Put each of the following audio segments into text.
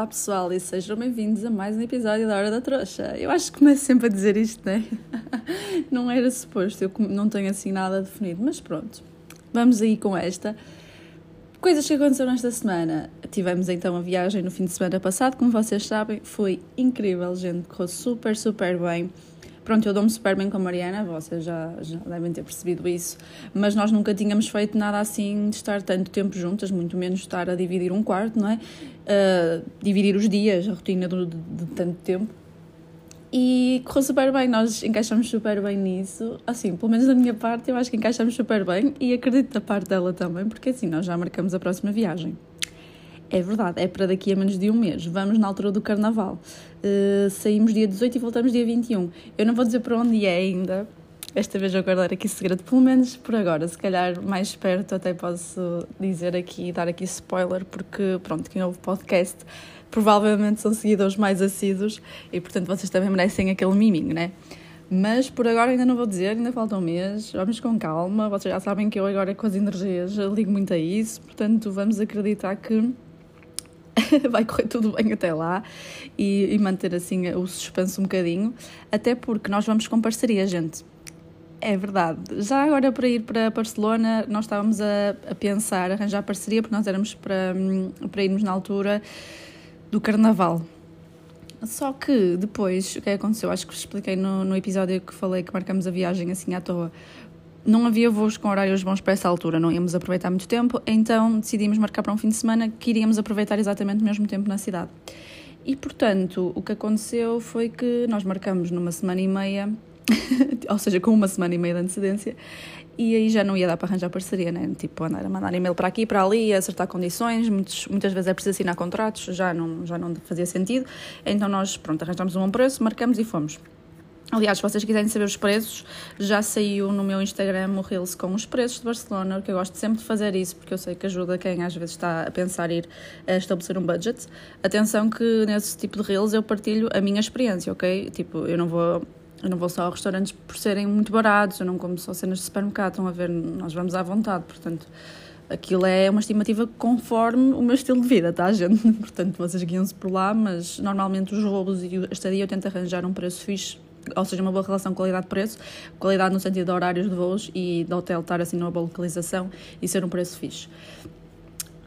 Olá pessoal e sejam bem-vindos a mais um episódio da Hora da Trouxa. Eu acho que começo sempre a dizer isto, né? não era suposto, eu não tenho assim nada definido, mas pronto. Vamos aí com esta. Coisas que aconteceram esta semana. Tivemos então a viagem no fim de semana passado, como vocês sabem, foi incrível, gente, correu super, super bem. Pronto, eu dou-me super bem com a Mariana, vocês já, já devem ter percebido isso, mas nós nunca tínhamos feito nada assim de estar tanto tempo juntas, muito menos estar a dividir um quarto, não é? Uh, dividir os dias, a rotina de, de, de tanto tempo. E correu super bem, nós encaixamos super bem nisso. Assim, pelo menos da minha parte, eu acho que encaixamos super bem e acredito da parte dela também, porque assim, nós já marcamos a próxima viagem. É verdade, é para daqui a menos de um mês. Vamos na altura do Carnaval. Uh, saímos dia 18 e voltamos dia 21. Eu não vou dizer para onde é ainda. Esta vez eu guardar aqui segredo, pelo menos por agora. Se calhar mais perto até posso dizer aqui, dar aqui spoiler, porque pronto, quem ouve podcast provavelmente são seguidores mais assíduos e portanto vocês também merecem aquele miminho, né? Mas por agora ainda não vou dizer, ainda falta um mês, vamos com calma. Vocês já sabem que eu agora com as energias ligo muito a isso, portanto vamos acreditar que vai correr tudo bem até lá e, e, manter assim o suspense um bocadinho, até porque nós vamos com parceria, gente. É verdade. Já agora para ir para Barcelona, nós estávamos a, a pensar, arranjar parceria, porque nós éramos para, para irmos na altura do Carnaval. Só que depois, o que aconteceu? Acho que expliquei no, no episódio que falei que marcamos a viagem assim à toa não havia voos com horários bons para essa altura, não íamos aproveitar muito tempo, então decidimos marcar para um fim de semana que iríamos aproveitar exatamente o mesmo tempo na cidade. E portanto, o que aconteceu foi que nós marcamos numa semana e meia, ou seja, com uma semana e meia de antecedência, e aí já não ia dar para arranjar parceria, né? Tipo, andar a mandar e-mail para aqui, para ali, acertar condições, muitos, muitas vezes é preciso assinar contratos, já não, já não fazia sentido. Então nós, pronto, arranjamos um bom preço, marcamos e fomos. Aliás, se vocês quiserem saber os preços, já saiu no meu Instagram o Reels com os preços de Barcelona, que eu gosto sempre de fazer isso, porque eu sei que ajuda quem às vezes está a pensar ir a estabelecer um budget. Atenção que nesse tipo de Reels eu partilho a minha experiência, ok? Tipo, eu não vou eu não vou só a restaurantes por serem muito baratos, eu não como só cenas de supermercado, estão a ver, nós vamos à vontade, portanto, aquilo é uma estimativa conforme o meu estilo de vida, tá, gente? Portanto, vocês guiam-se por lá, mas normalmente os rolos e a estadia eu tento arranjar um preço fixe ou seja, uma boa relação qualidade-preço, qualidade no sentido de horários de voos e do hotel estar assim numa boa localização e ser um preço fixe.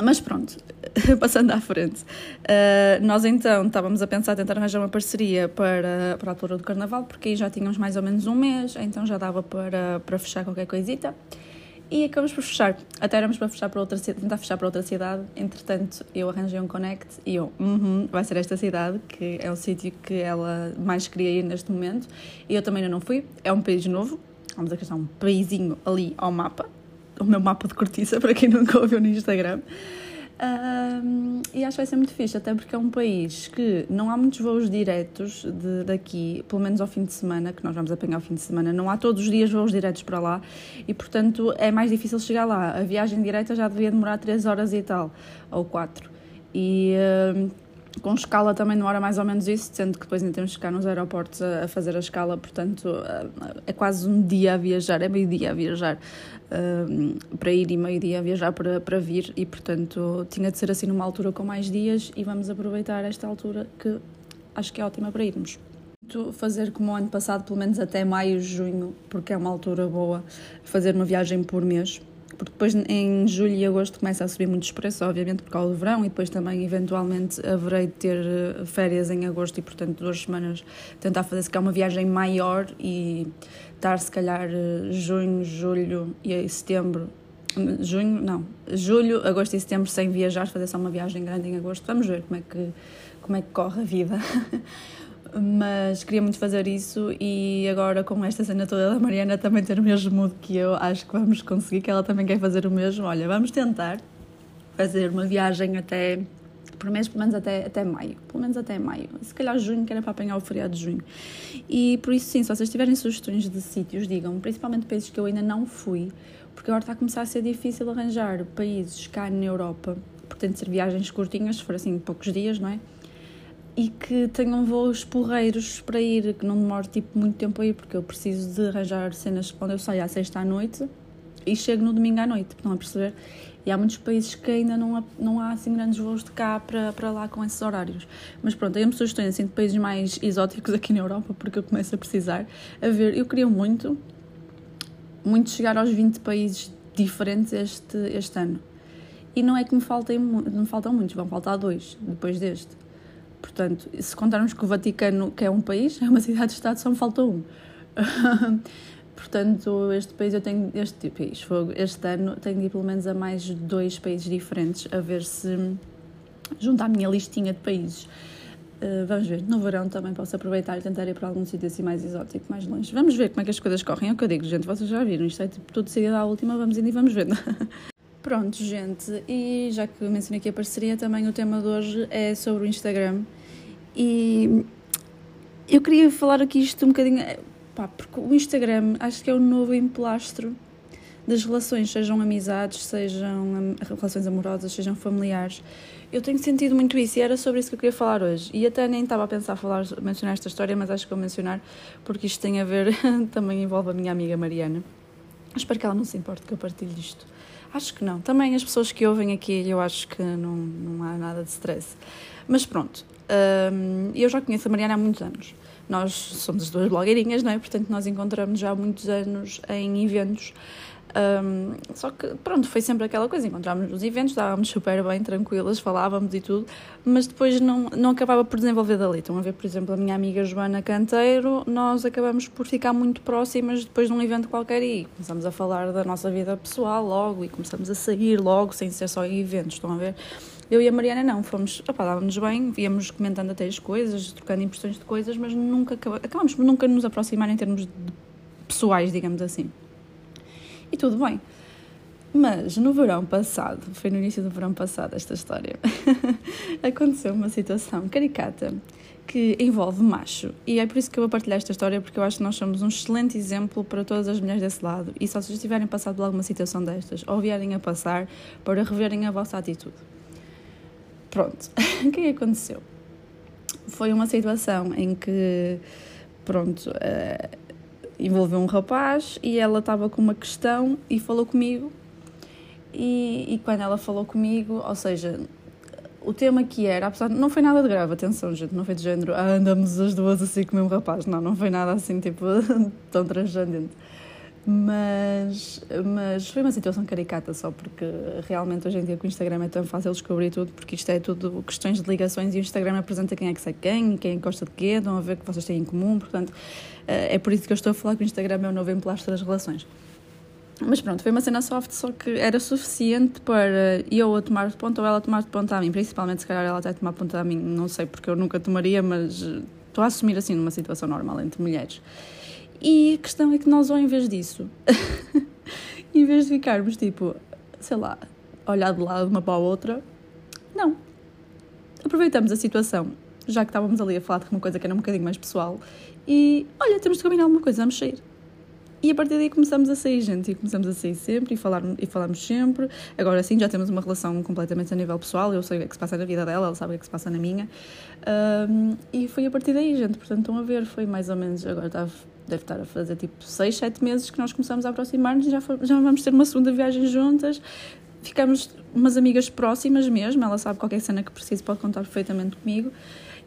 Mas pronto, passando à frente, uh, nós então estávamos a pensar tentar arranjar uma parceria para, para a altura do Carnaval, porque aí já tínhamos mais ou menos um mês, então já dava para, para fechar qualquer coisita e acabamos por fechar. Até éramos para fechar para outra tentar fechar para outra cidade. Entretanto, eu arranjei um connect e eu, uhum, vai ser esta cidade, que é o sítio que ela mais queria ir neste momento. E eu também ainda não fui. É um país novo. Vamos acrescentar um paísinho ali ao mapa. O meu mapa de cortiça, para quem nunca ouviu no Instagram. E acho que vai ser muito fixe, até porque é um país que não há muitos voos diretos de, daqui, pelo menos ao fim de semana, que nós vamos apanhar ao fim de semana, não há todos os dias voos diretos para lá e, portanto, é mais difícil chegar lá. A viagem direta já devia demorar 3 horas e tal, ou 4. E. com escala também demora mais ou menos isso, sendo que depois ainda temos que ficar nos aeroportos a, a fazer a escala, portanto é quase um dia a viajar, é meio dia a viajar uh, para ir e meio dia a viajar para, para vir e portanto tinha de ser assim numa altura com mais dias e vamos aproveitar esta altura que acho que é ótima para irmos. Fazer como o ano passado, pelo menos até maio, junho, porque é uma altura boa, fazer uma viagem por mês porque depois em julho e agosto começa a subir muitos preços, obviamente por causa do verão, e depois também eventualmente haverei de ter eh, férias em agosto e portanto duas semanas tentar fazer se calhar uma viagem maior e estar se calhar eh, junho, julho e setembro junho, não, julho, agosto e setembro sem viajar, fazer só uma viagem grande em agosto. Vamos ver como é que, como é que corre a vida. mas queria muito fazer isso e agora com esta cena toda da Mariana também ter o mesmo mood que eu, acho que vamos conseguir, que ela também quer fazer o mesmo. Olha, vamos tentar fazer uma viagem até, por mês, pelo menos até, até maio, pelo menos até maio, se calhar junho, que era para apanhar o feriado de junho. E por isso sim, se vocês tiverem sugestões de sítios, digam, principalmente países que eu ainda não fui, porque agora está a começar a ser difícil arranjar países cá na Europa, portanto ser viagens curtinhas, se for assim poucos dias, não é? E que tenham voos porreiros para ir, que não demore tipo muito tempo a ir, porque eu preciso de arranjar cenas quando eu saio à sexta à noite e chego no domingo à noite, estão a perceber? E há muitos países que ainda não há, não há assim grandes voos de cá para, para lá com esses horários. Mas pronto, aí me sugestões assim, de países mais exóticos aqui na Europa, porque eu começo a precisar. A ver, eu queria muito, muito chegar aos 20 países diferentes este, este ano. E não é que me, faltem, me faltam muitos, vão faltar dois depois deste. Portanto, se contarmos que o Vaticano, que é um país, é uma cidade-estado, só me falta um. Portanto, este país eu tenho, este país, este ano tenho de ir pelo menos a mais dois países diferentes, a ver se junto à minha listinha de países. Uh, vamos ver, no verão também posso aproveitar e tentar ir para algum sítio assim mais exótico, mais longe. Vamos ver como é que as coisas correm. É o que eu digo, gente, vocês já viram, isto é tipo tudo seguido à última, vamos indo e vamos vendo. Pronto, gente, e já que mencionei aqui a parceria, também o tema de hoje é sobre o Instagram. E eu queria falar aqui isto um bocadinho Pá, porque o Instagram acho que é o novo emplastro das relações, sejam amizades, sejam relações amorosas, sejam familiares. Eu tenho sentido muito isso e era sobre isso que eu queria falar hoje. E até nem estava a pensar falar, mencionar esta história, mas acho que vou mencionar porque isto tem a ver, também envolve a minha amiga Mariana. Espero que ela não se importe que eu partilhe isto. Acho que não. Também as pessoas que ouvem aqui, eu acho que não, não há nada de stress. Mas pronto, hum, eu já conheço a Mariana há muitos anos. Nós somos as duas blogueirinhas, não é? Portanto, nós encontramos já há muitos anos em eventos. Um, só que, pronto, foi sempre aquela coisa: encontrámos nos eventos, estávamos super bem, tranquilas, falávamos e tudo, mas depois não, não acabava por desenvolver dali. Estão a ver, por exemplo, a minha amiga Joana Canteiro, nós acabamos por ficar muito próximas depois de um evento qualquer e começamos a falar da nossa vida pessoal logo e começamos a sair logo, sem ser só em eventos. Estão a ver? Eu e a Mariana não, fomos, opa, dávamos bem, íamos comentando até as coisas, trocando impressões de coisas, mas nunca acabamos por nunca nos aproximar em termos pessoais, digamos assim. E tudo bem. Mas no verão passado, foi no início do verão passado esta história, aconteceu uma situação caricata que envolve macho. E é por isso que eu vou partilhar esta história, porque eu acho que nós somos um excelente exemplo para todas as mulheres desse lado. E só se vocês tiverem passado por alguma situação destas, ou vierem a passar, para reverem a vossa atitude. Pronto, o que é que aconteceu? Foi uma situação em que, pronto, uh, envolveu um rapaz e ela estava com uma questão e falou comigo. E, e quando ela falou comigo, ou seja, o tema que era, apesar de, não foi nada de grave, atenção, gente, não foi de género, ah, andamos as duas assim com o mesmo rapaz, não, não foi nada assim, tipo, tão transcendente mas, mas foi uma situação caricata só porque realmente hoje em dia com o Instagram é tão fácil descobrir tudo porque isto é tudo questões de ligações e o Instagram apresenta quem é que segue quem quem gosta de quê, estão a ver que vocês têm em comum, portanto eh, é por isso que eu estou a falar que o Instagram é o novo emplastro das relações. Mas pronto, foi uma cena soft, só que era suficiente para eu a tomar de ponta ou ela tomar de ponta a mim. Principalmente, se calhar, ela até tomar ponta a mim, não sei porque eu nunca tomaria, mas estou a assumir assim numa situação normal entre mulheres. E a questão é que nós, ao invés disso, em vez de ficarmos tipo, sei lá, olhar de lado uma para a outra, não. Aproveitamos a situação, já que estávamos ali a falar de uma coisa que era um bocadinho mais pessoal, e olha, temos de combinar alguma coisa, vamos sair. E a partir daí começamos a sair, gente, e começamos a sair sempre e, falar, e falamos sempre. Agora sim, já temos uma relação completamente a nível pessoal, eu sei o que é que se passa na vida dela, ela sabe o que é que se passa na minha. Um, e foi a partir daí, gente, portanto, estão a ver, foi mais ou menos, agora estava deve estar a fazer tipo 6, 7 meses que nós começamos a aproximar-nos e já, já vamos ter uma segunda viagem juntas. Ficamos umas amigas próximas mesmo, ela sabe qualquer cena que precise, pode contar perfeitamente comigo.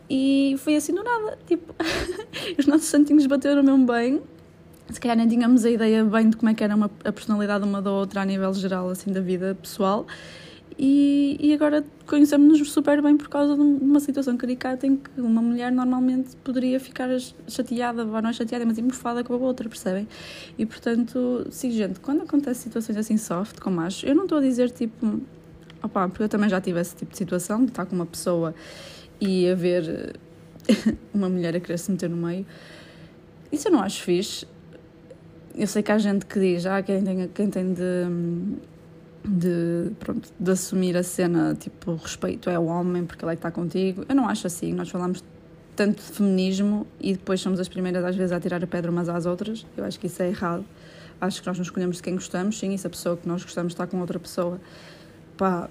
E foi assim do nada, tipo, os nossos santinhos bateram mesmo bem. Se calhar nem tínhamos a ideia bem de como é que era uma, a personalidade uma da outra a nível geral, assim, da vida pessoal. E, e agora conhecemos-nos super bem por causa de uma situação caricata em que uma mulher normalmente poderia ficar chateada, ou não é chateada, mas emofada com a outra, percebem? E portanto, sim, gente, quando acontece situações assim soft, como acho, eu não estou a dizer tipo, opá, porque eu também já tive esse tipo de situação, de estar com uma pessoa e a ver uma mulher a querer se meter no meio. Isso eu não acho fixe. Eu sei que há gente que diz, ah, quem tem, quem tem de de, pronto, de assumir a cena, tipo, respeito é o homem porque ele é que está contigo. Eu não acho assim. Nós falamos tanto de feminismo e depois somos as primeiras, às vezes, a tirar a pedra umas às outras. Eu acho que isso é errado. Acho que nós nos escolhemos de quem gostamos. Sim, e se a pessoa que nós gostamos está com outra pessoa, pá,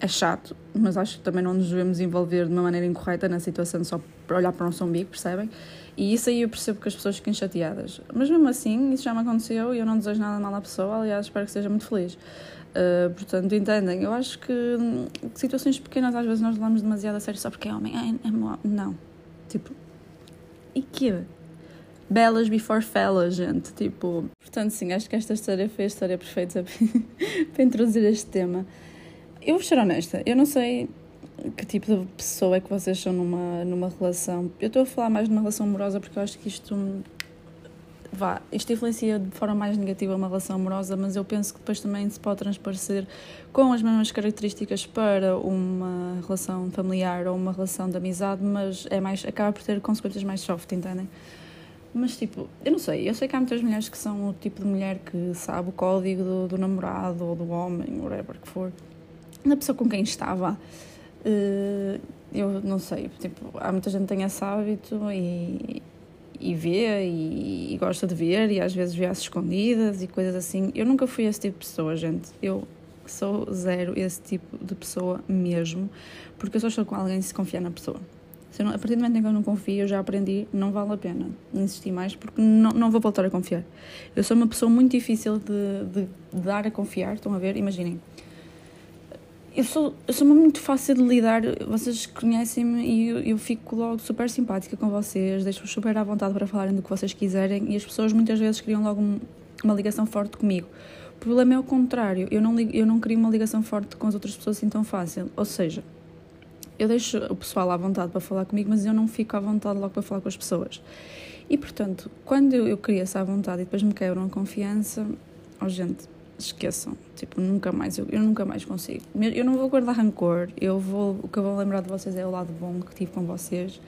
é chato, mas acho que também não nos devemos envolver de uma maneira incorreta na situação só para olhar para um nosso umbigo, percebem? E isso aí eu percebo que as pessoas fiquem chateadas. Mas mesmo assim, isso já me aconteceu e eu não desejo nada mal à pessoa, aliás, espero que seja muito feliz. Uh, portanto, entendem? Eu acho que, situações pequenas às vezes nós levamos demasiado a sério só porque é homem. Ai, é não. Tipo, e que? Belas before fellas, gente. Tipo, portanto, sim, acho que esta história foi a história perfeita para introduzir este tema. Eu vou ser honesta, eu não sei que tipo de pessoa é que vocês são numa, numa relação. Eu estou a falar mais numa relação amorosa porque eu acho que isto. Vá, isto influencia de forma mais negativa uma relação amorosa, mas eu penso que depois também se pode transparecer com as mesmas características para uma relação familiar ou uma relação de amizade, mas é mais, acaba por ter consequências mais soft, entendem? Mas tipo, eu não sei, eu sei que há muitas mulheres que são o tipo de mulher que sabe o código do, do namorado ou do homem, whatever que for, da pessoa com quem estava. Uh, eu não sei, tipo, há muita gente que tem esse hábito e, e vê e, e, gosta de ver e às vezes vê às escondidas e coisas assim. Eu nunca fui esse tipo de pessoa, gente. Eu sou zero esse tipo de pessoa mesmo, porque eu só estou com alguém se confiar na pessoa. Se não, a partir do momento em que eu não confio, eu já aprendi, não vale a pena insistir mais, porque não, não vou voltar a confiar. Eu sou uma pessoa muito difícil de, de, de dar a confiar, estão a ver? Imaginem eu sou, eu sou muito fácil de lidar, vocês conhecem-me e eu, eu, fico logo super simpática com vocês, deixo-vos super à vontade para falarem do que vocês quiserem e as pessoas muitas vezes criam logo um, uma ligação forte comigo. O problema é o contrário, eu não, eu não crio uma ligação forte com as outras pessoas assim tão fácil. Ou seja, eu deixo o pessoal à vontade para falar comigo, mas eu não fico à vontade logo para falar com as pessoas. E portanto, quando eu, eu crio essa vontade e depois me quebram a confiança, oh gente, esqueçam. Tipo, nunca mais, eu, eu nunca mais consigo. Eu não vou guardar rancor, eu vou, o que eu vou lembrar de vocês é o lado bom que tive com vocês,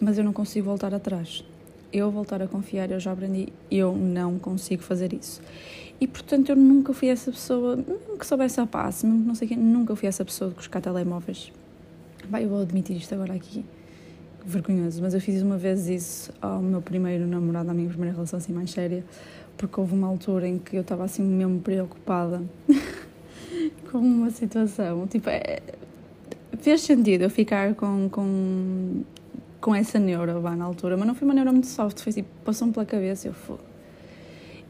mas eu não consigo voltar atrás. Eu voltar a confiar, eu já aprendi, eu não consigo fazer isso. E portanto, eu nunca fui essa pessoa, mesmo que soubesse a passe, mesmo que não sei quem, nunca fui essa pessoa de buscar telemóveis. Vai, eu vou admitir isto agora aqui vergonhoso, mas eu fiz uma vez isso ao meu primeiro namorado, à minha primeira relação assim mais séria porque houve uma altura em que eu estava assim mesmo preocupada com uma situação. Tipo, é, fez sentido eu ficar com, com, com essa neura lá na altura, mas não foi uma neura muito soft, foi tipo, passou-me pela cabeça eu fui.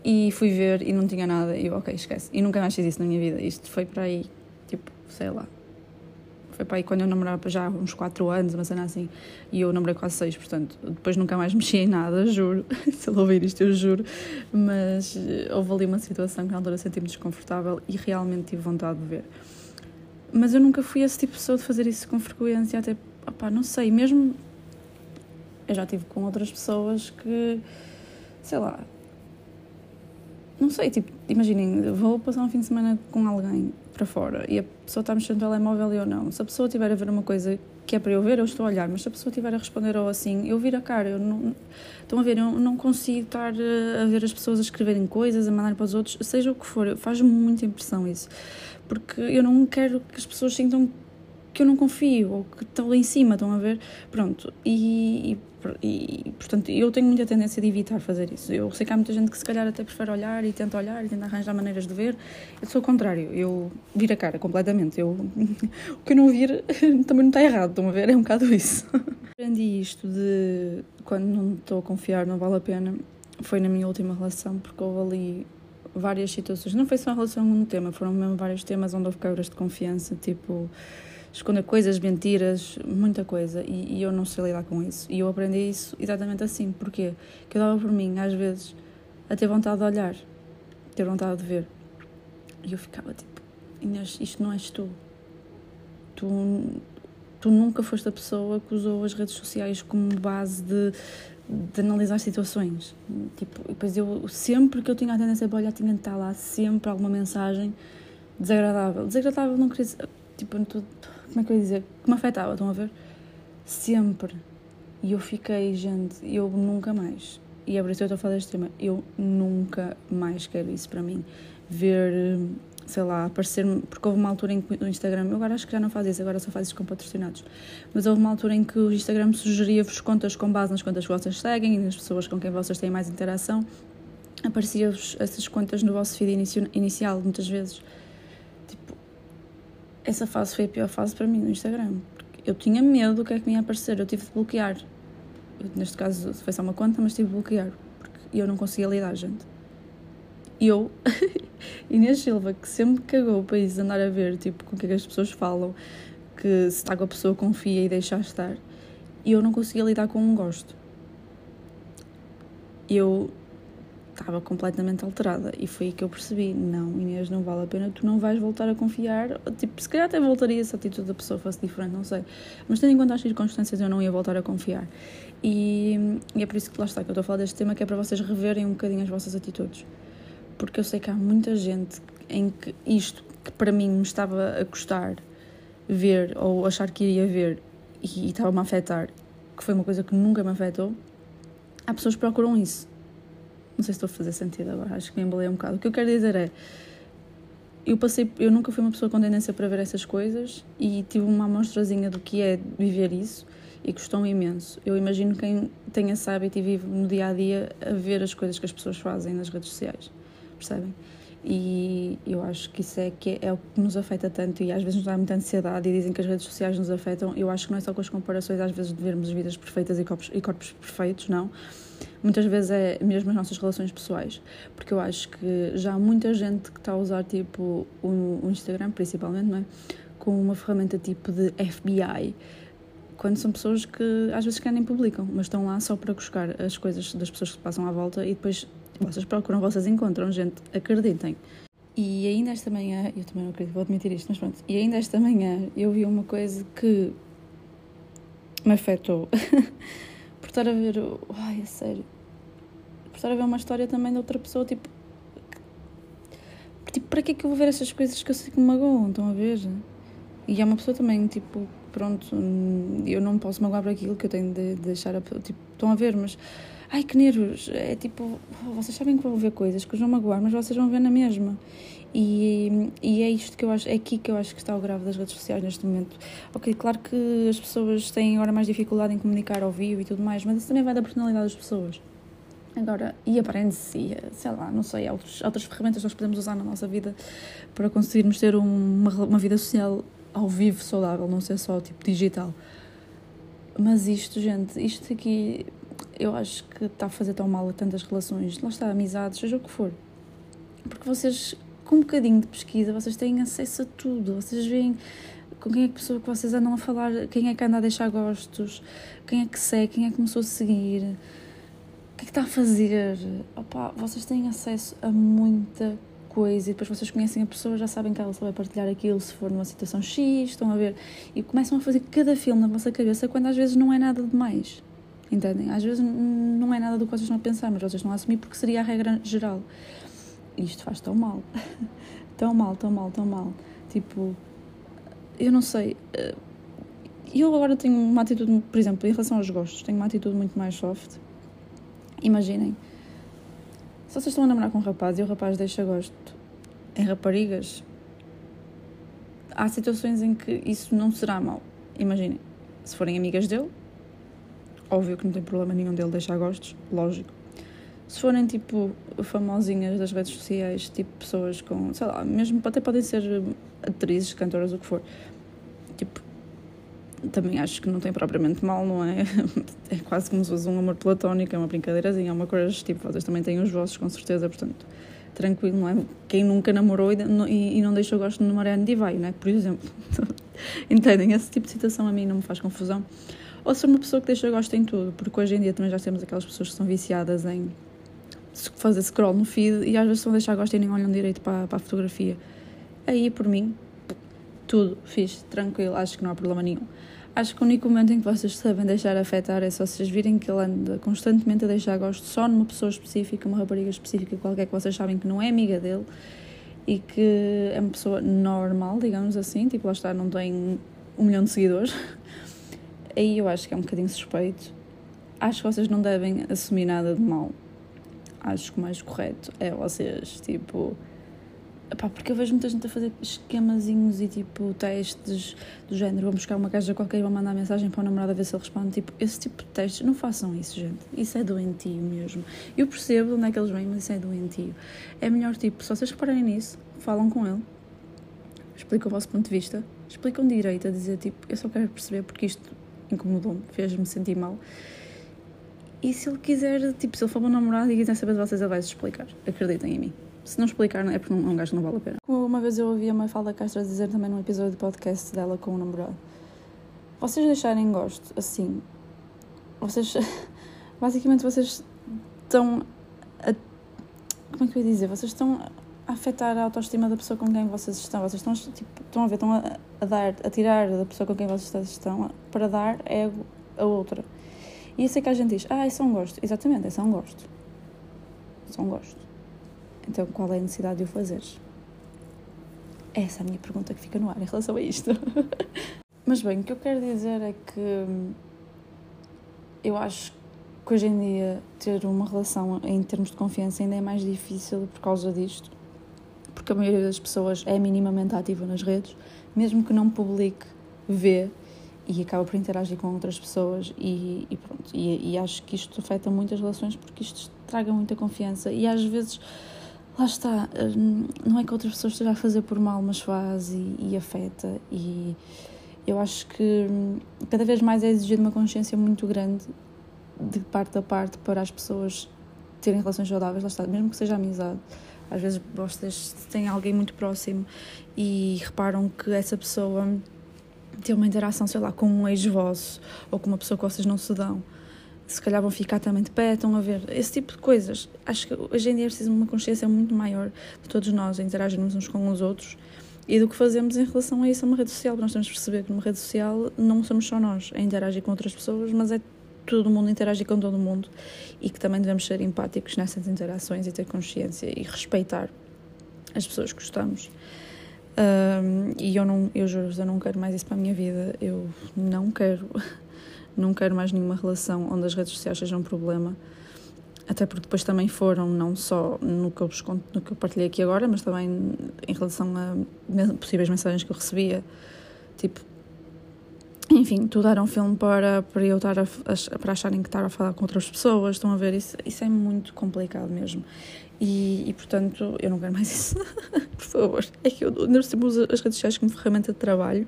E fui ver e não tinha nada, e eu, ok, esquece. E nunca mais fiz isso na minha vida. Isto foi para aí, tipo, sei lá, foi para aí quando eu namorava já há uns 4 anos, uma cena assim. E eu namorei quase 6, portanto, depois nunca mais mexi em nada, juro. Se ele ouvir isto, eu juro. Mas eh, houve ali uma situação que na altura senti-me desconfortável e realmente tive vontade de ver. Mas eu nunca fui esse tipo de pessoa de fazer isso com frequência, até, opá, não sei, mesmo. Eu já tive com outras pessoas que, sei lá, não sei, tipo, imaginem, vou passar um fim de semana com alguém para fora e a pessoa está mexendo no telemóvel e eu não. Se a pessoa estiver a ver uma coisa que é para eu ver, eu estou a olhar, mas se a pessoa estiver a responder ou assim, eu viro a cara. Eu não, estão a ver, eu não consigo estar a ver as pessoas a escreverem coisas, a mandar para os outros, seja o que for, faz-me muita impressão isso. Porque eu não quero que as pessoas sintam que eu não confio ou que estão lá em cima, estão a ver? Pronto, e, e e, portanto, eu tenho muita tendência de evitar fazer isso. Eu sei que há muita gente que se calhar até prefere olhar e tenta olhar e tenta arranjar maneiras de ver. Eu sou o contrário, eu viro a cara completamente. Eu, o que eu não vir também não está errado, estão a ver? É um bocado isso. Aprendi isto de quando não estou a confiar, não vale a pena. Foi na minha última relação, porque houve ali várias situações. Não foi só a relação um tema, foram mesmo vários temas onde houve quebras de confiança, tipo esconder coisas, mentiras, muita coisa. E, e, eu não sei lidar com isso. E eu aprendi isso exatamente assim. Porquê? Que eu dava por mim, às vezes, a ter vontade de olhar, ter vontade de ver. E eu ficava tipo, Inês, isto não és tu. Tu, tu nunca foste a pessoa que usou as redes sociais como base de, de analisar situações. Tipo, depois eu, sempre que eu tinha a tendência para olhar, tinha de estar lá sempre alguma mensagem desagradável. Desagradável não queria tipo, como é que eu ia dizer? Que me afetava, estão a ver? Sempre. E eu fiquei, gente, eu nunca mais. E é por isso que eu estou a falar deste tema. Eu nunca mais quero isso para mim. Ver, sei lá, aparecer Porque houve uma altura em que o Instagram. Eu agora acho que já não faz isso, agora só faz isso com patrocinados. Mas houve uma altura em que o Instagram sugeria-vos contas com base nas contas que vocês seguem e nas pessoas com quem vocês têm mais interação. Aparecia-vos essas contas no vosso feed inicial, muitas vezes essa fase foi a pior fase para mim no Instagram. Porque eu tinha medo do que é que me ia aparecer, eu tive de bloquear. Neste caso foi só uma conta, mas tive de bloquear. Porque eu não conseguia lidar, gente. Eu, Inês Silva, que sempre cagou para isso, andar a ver tipo, com o que, é que as pessoas falam, que se está com a pessoa confia e deixa estar. E eu não conseguia lidar com um gosto. Eu estava completamente alterada. E foi aí que eu percebi, não, Inês, não vale a pena, tu não vais voltar a confiar, tipo, se calhar até voltaria se a atitude da pessoa fosse diferente, não sei, mas tendo em conta as circunstâncias eu não ia voltar a confiar. E, e é por isso que lá está que eu estou a falar deste tema, que é para vocês reverem um bocadinho as vossas atitudes, porque eu sei que há muita gente em que isto que para mim me estava a custar ver ou achar que iria ver e, e estava-me a afetar, que foi uma coisa que nunca me afetou, há pessoas que procuram isso não sei se estou a fazer sentido agora, acho que me embolei um bocado. O que eu quero dizer é. Eu passei, eu nunca fui uma pessoa com tendência para ver essas coisas e tive uma amostrazinha do que é viver isso e custou imenso. Eu imagino quem tem esse hábito e vive no dia a dia a ver as coisas que as pessoas fazem nas redes sociais, percebem? E eu acho que isso é, que é o que nos afeta tanto e às vezes nos dá muita ansiedade e dizem que as redes sociais nos afetam. Eu acho que não é só com as comparações, às vezes, de vermos vidas perfeitas e corpos, e corpos perfeitos, não muitas vezes é mesmo as nossas relações pessoais, porque eu acho que já há muita gente que está a usar tipo o, Instagram, principalmente, não é? Com uma ferramenta tipo de FBI, quando são pessoas que às vezes querem publicam, mas estão lá só para buscar as coisas das pessoas que passam à volta e depois vocês procuram, vocês encontram, gente, acreditem. E ainda esta manhã, eu também não acredito, vou admitir isto, mas pronto, e ainda esta manhã eu vi uma coisa que me afetou. por estar a ver. Ai, é sério. Estar a ver uma história também de outra pessoa, tipo. Tipo, para que é que eu vou ver essas coisas que eu sei que me magoam? Estão a ver? E é uma pessoa também, tipo, pronto, eu não posso magoar por aquilo que eu tenho de deixar a. Tipo, estão a ver, mas. Ai, que nervos! É tipo, vocês sabem que vão ver coisas que os vão magoar, mas vocês vão ver na mesma. E, e é isto que eu acho, é aqui que eu acho que está o grave das redes sociais neste momento. Ok, claro que as pessoas têm agora mais dificuldade em comunicar ao vivo e tudo mais, mas isso também vai da personalidade das pessoas. Agora, e aprende-se, sei lá, não sei, outros, outras ferramentas que nós podemos usar na nossa vida para conseguirmos ter uma, uma vida social ao vivo saudável, não ser só tipo digital. Mas isto, gente, isto aqui eu acho que está a fazer tão mal a tantas relações, lá está, amizades, seja o que for. Porque vocês com um bocadinho de pesquisa, vocês têm acesso a tudo. Vocês veem com quem é que pessoa que vocês andam a falar, quem é que anda a deixar gostos, quem é que segue, quem é que começou a seguir, o que é que está a fazer. Opa, vocês têm acesso a muita coisa e depois vocês conhecem a pessoa, já sabem que ela vai partilhar aquilo se for numa situação X, estão a ver, e começam a fazer cada filme na vossa cabeça quando às vezes não é nada demais. Entendem? Às vezes não é nada do que vocês a pensar, mas vocês a assumir porque seria a regra geral isto faz tão mal. tão mal, tão mal, tão mal. Tipo, eu não sei. Eh, eu agora tenho uma atitude, por exemplo, em relação aos gostos, tenho uma atitude muito mais soft. Imaginem, se vocês estão a namorar com um rapaz e o rapaz deixa gosto em raparigas, há situações em que isso não será mau. Imaginem, se forem amigas dele, óbvio que não tem problema nenhum dele deixar gostos, lógico se forem tipo famosinhas das redes sociais, tipo pessoas com, sei lá, mesmo até podem ser atrizes, cantoras, o que for, também acho que não tem propriamente mal, não é? É quase como se fosse um amor platónico, é uma brincadeirazinha, é uma coisa tipo, vocês também têm os vossos, com certeza, portanto, tranquilo, não é? Quem nunca namorou e, e, e não deixou gosto de namorar de vai, não é? Por exemplo. Entendem? Esse tipo de situação a mim não me faz confusão. Ou ser uma pessoa que deixa gosto em tudo, porque hoje em dia também já temos aquelas pessoas que são viciadas em fazer scroll no feed e às vezes a deixar gosto e nem olham direito para, para a fotografia. Aí, por mim, tudo fiz, tranquilo, acho que não há problema nenhum. Acho que o único momento em que vocês sabem deixar afetar é só vocês virem que ele anda constantemente a deixar gosto só numa pessoa específica, uma rapariga específica qualquer que vocês sabem que não é amiga dele e que é uma pessoa normal, digamos assim, tipo lá está, não tem um milhão de seguidores. Aí eu acho que é um bocadinho suspeito. Acho que vocês não devem assumir nada de mal acho que o mais correto é vocês, tipo. Epá, porque eu vejo muita gente a fazer esquemazinhos e tipo testes do género, vão buscar uma caixa qualquer e vão mandar mensagem para o namorado a ver se ele responde. Tipo, esse tipo de testes, não façam isso, gente. Isso é doentio mesmo. Eu percebo onde é que eles vêm, mas isso é doentio. É melhor, tipo, se vocês repararem nisso, falam com ele. explicam o vosso ponto de vista, explicam direito a dizer tipo, eu só quero perceber porque isto incomodou-me, fez-me sentir mal. E se ele quiser, tipo, se ele for um namorado e quiser saber de vocês, ele vai-se explicar. Acreditem em mim. Se não explicar, é porque não, é um gajo não vale a pena. Uma vez eu ouvi a Mafalda Castro dizer também num episódio de podcast dela com o namorado. Vocês deixarem gosto, assim, vocês, basicamente vocês estão a, como é que eu ia dizer? Vocês estão a afetar a autoestima da pessoa com quem vocês estão. Vocês estão, tipo, estão a ver, estão a, a dar, a tirar da pessoa com quem vocês estão para dar ego a outra. E isso é que a gente diz, ah, isso é um gosto. Exatamente, isso é um gosto. Isso é um gosto. Então, qual é a necessidade de o fazer? Essa é a minha pergunta que fica no ar em relação a isto. Mas bem, o que eu quero dizer é que hum, eu acho que hoje em dia ter uma relação em termos de confiança ainda é mais difícil por causa disto. Porque a maioria das pessoas é minimamente ativa nas redes, mesmo que não publique, vê e acaba por interagir com outras pessoas e, e pronto. E, e, acho que isto afeta muitas relações porque isto traga muita confiança e às vezes, lá está, hum, não é que outras pessoas esteja a fazer por mal, mas faz e, e afeta e eu acho que hum, cada vez mais é exigido uma consciência muito grande de parte a parte para as pessoas terem relações saudáveis, lá está, mesmo que seja amizade. Às vezes vocês têm alguém muito próximo e reparam que essa pessoa ter uma interação, sei lá, com um ex vosso ou com uma pessoa que vocês não se dão. Se calhar vão ficar também de pé, estão a ver. Esse tipo de coisas. Acho que hoje em dia é preciso uma consciência muito maior de todos nós, interagirmos uns com os outros e do que fazemos em relação a isso a uma rede social. Nós temos de perceber que numa rede social não somos só nós a interagir com outras pessoas, mas é todo mundo interagir com todo mundo e que também devemos ser empáticos nessas interações e ter consciência e respeitar as pessoas que gostamos. Um, e eu não, eu juro eu não quero mais isso para a minha vida. Eu não quero, não quero mais nenhuma relação onde as redes sociais sejam um problema. Até porque depois também foram, não só no que eu, vos, no que eu partilhei aqui agora, mas também em relação a possíveis mensagens que eu recebia. Tipo, enfim, tudo era um filme para, para eu estar a, para acharem que estar a falar com outras pessoas. Estão a ver? Isso, isso é muito complicado mesmo. E, e, portanto, eu não quero mais isso. Por favor. É que eu nós temos as redes sociais como ferramenta de trabalho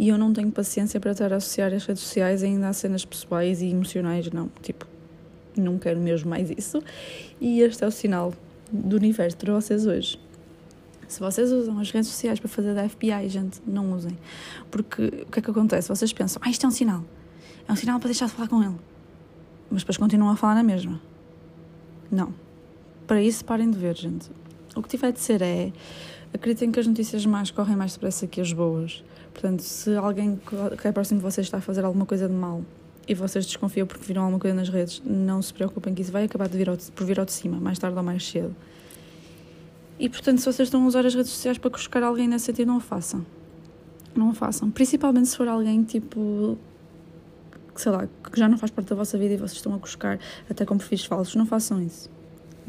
e eu não tenho paciência para estar a associar as redes sociais ainda a cenas pessoais e emocionais, não. Tipo, não quero mesmo mais isso. E este é o sinal do universo para vocês hoje. Se vocês usam as redes sociais para fazer da FBI, gente, não usem. Porque o que é que acontece? Vocês pensam, ah, isto é um sinal. É um sinal para deixar de falar com ele. Mas depois continuam a falar na mesma. Não para isso, parem de ver, gente. O que tiver de ser é. Acreditem que as notícias más correm mais depressa que as boas. Portanto, se alguém que é próximo de vocês está a fazer alguma coisa de mal e vocês desconfiam porque viram alguma coisa nas redes, não se preocupem que isso vai acabar de vir ao, por vir ao de cima, mais tarde ou mais cedo. E portanto, se vocês estão a usar as redes sociais para buscar alguém nesse sentido, não o façam. Não o façam. Principalmente se for alguém tipo. sei lá, que já não faz parte da vossa vida e vocês estão a buscar até com perfis falsos. Não façam isso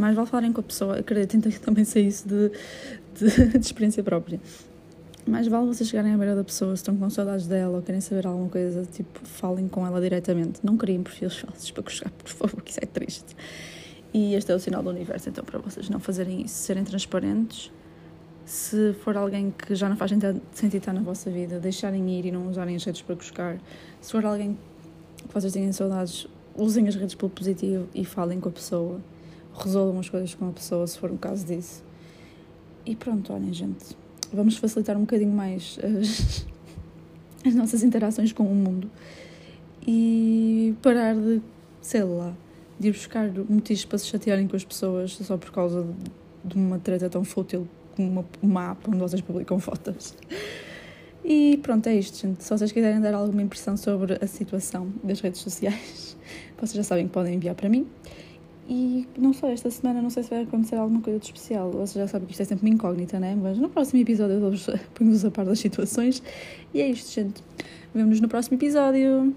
mais vale falarem com a pessoa, acreditem também sei isso de, de, de, experiência própria. Mais vale vocês chegarem à beira da pessoa, se estão com saudades dela ou querem saber alguma coisa, tipo, falem com ela diretamente. Não criem perfis falsos para chegar, por favor, que isso é triste. E este é o sinal do universo, então, para vocês não fazerem isso, serem transparentes. Se for alguém que já não faz sentido estar na vossa vida, deixarem ir e não usarem as redes para buscar. Se for alguém que vocês tenham saudades, usem as redes pelo positivo e falem com a pessoa resolvam as coisas com a pessoa, se for um caso disso. E pronto, olhem, gente, vamos facilitar um bocadinho mais as, as nossas interações com o mundo e parar de, sei lá, de ir buscar motivos para se chatearem com as pessoas só por causa de uma treta tão fútil como uma, app onde vocês publicam fotos. E pronto, é isto, gente. Se vocês quiserem dar alguma impressão sobre a situação das redes sociais, vocês já sabem que podem enviar para mim. E não sei, esta semana não sei se vai acontecer alguma coisa de especial. Vocês já sabem que isto é sempre uma incógnita, né? Mas no próximo episódio eu ponho-vos a par das situações. E é isto, gente. Vemo-nos no próximo episódio.